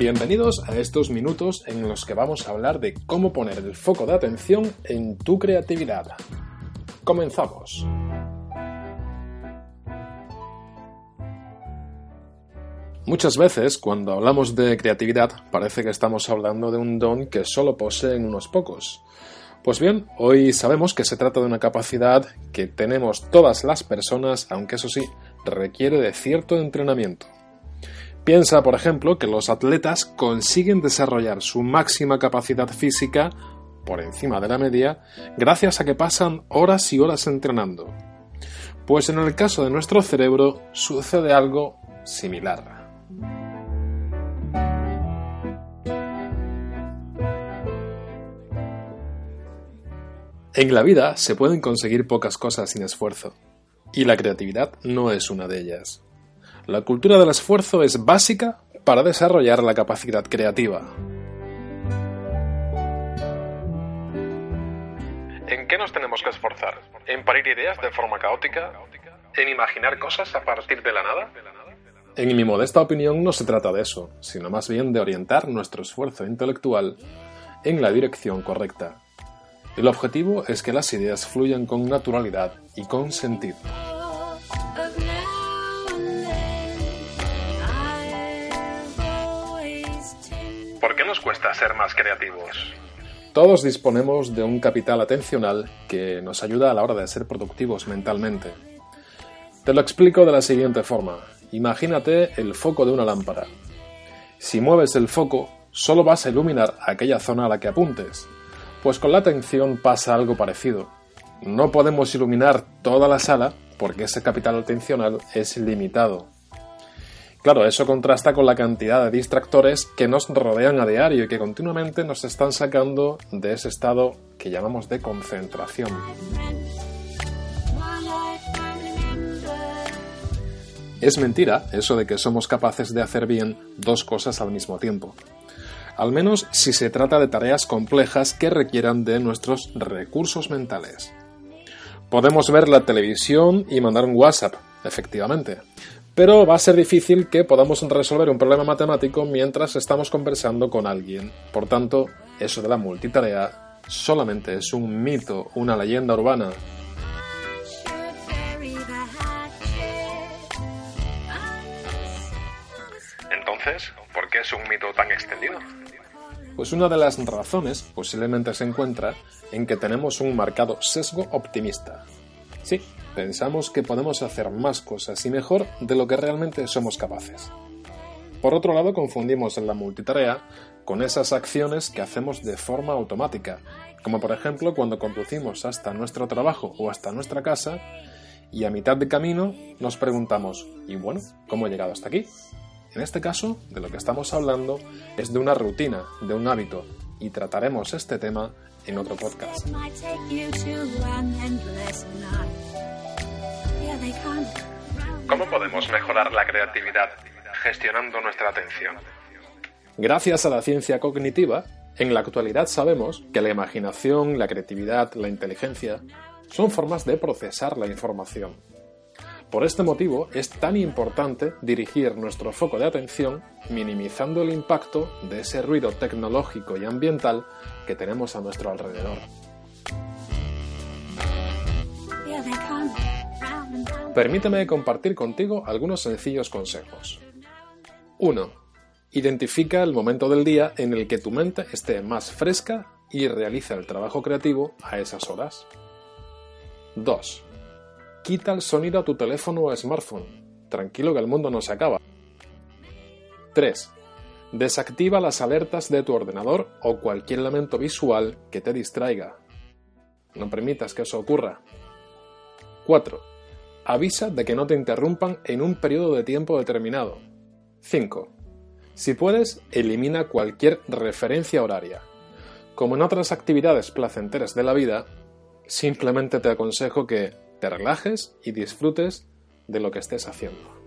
Bienvenidos a estos minutos en los que vamos a hablar de cómo poner el foco de atención en tu creatividad. Comenzamos. Muchas veces, cuando hablamos de creatividad, parece que estamos hablando de un don que solo poseen unos pocos. Pues bien, hoy sabemos que se trata de una capacidad que tenemos todas las personas, aunque eso sí, requiere de cierto entrenamiento. Piensa, por ejemplo, que los atletas consiguen desarrollar su máxima capacidad física por encima de la media gracias a que pasan horas y horas entrenando. Pues en el caso de nuestro cerebro sucede algo similar. En la vida se pueden conseguir pocas cosas sin esfuerzo, y la creatividad no es una de ellas. La cultura del esfuerzo es básica para desarrollar la capacidad creativa. ¿En qué nos tenemos que esforzar? ¿En parir ideas de forma caótica? ¿En imaginar cosas a partir de la nada? En mi modesta opinión no se trata de eso, sino más bien de orientar nuestro esfuerzo intelectual en la dirección correcta el objetivo es que las ideas fluyan con naturalidad y con sentido. ¿Por qué nos cuesta ser más creativos? Todos disponemos de un capital atencional que nos ayuda a la hora de ser productivos mentalmente. Te lo explico de la siguiente forma. Imagínate el foco de una lámpara. Si mueves el foco, solo vas a iluminar aquella zona a la que apuntes, pues con la atención pasa algo parecido. No podemos iluminar toda la sala porque ese capital atencional es limitado. Claro, eso contrasta con la cantidad de distractores que nos rodean a diario y que continuamente nos están sacando de ese estado que llamamos de concentración. Es mentira eso de que somos capaces de hacer bien dos cosas al mismo tiempo al menos si se trata de tareas complejas que requieran de nuestros recursos mentales. Podemos ver la televisión y mandar un WhatsApp, efectivamente, pero va a ser difícil que podamos resolver un problema matemático mientras estamos conversando con alguien. Por tanto, eso de la multitarea solamente es un mito, una leyenda urbana. Entonces, ¿por qué es un mito tan extendido? Pues una de las razones posiblemente se encuentra en que tenemos un marcado sesgo optimista. Sí, pensamos que podemos hacer más cosas y mejor de lo que realmente somos capaces. Por otro lado, confundimos la multitarea con esas acciones que hacemos de forma automática, como por ejemplo cuando conducimos hasta nuestro trabajo o hasta nuestra casa y a mitad de camino nos preguntamos, ¿y bueno, cómo he llegado hasta aquí? En este caso, de lo que estamos hablando es de una rutina, de un hábito, y trataremos este tema en otro podcast. ¿Cómo podemos mejorar la creatividad gestionando nuestra atención? Gracias a la ciencia cognitiva, en la actualidad sabemos que la imaginación, la creatividad, la inteligencia son formas de procesar la información por este motivo es tan importante dirigir nuestro foco de atención minimizando el impacto de ese ruido tecnológico y ambiental que tenemos a nuestro alrededor. Permíteme compartir contigo algunos sencillos consejos. 1. Identifica el momento del día en el que tu mente esté más fresca y realiza el trabajo creativo a esas horas. 2 Quita el sonido a tu teléfono o smartphone. Tranquilo que el mundo no se acaba. 3. Desactiva las alertas de tu ordenador o cualquier elemento visual que te distraiga. No permitas que eso ocurra. 4. Avisa de que no te interrumpan en un periodo de tiempo determinado. 5. Si puedes, elimina cualquier referencia horaria. Como en otras actividades placenteras de la vida, simplemente te aconsejo que te relajes y disfrutes de lo que estés haciendo.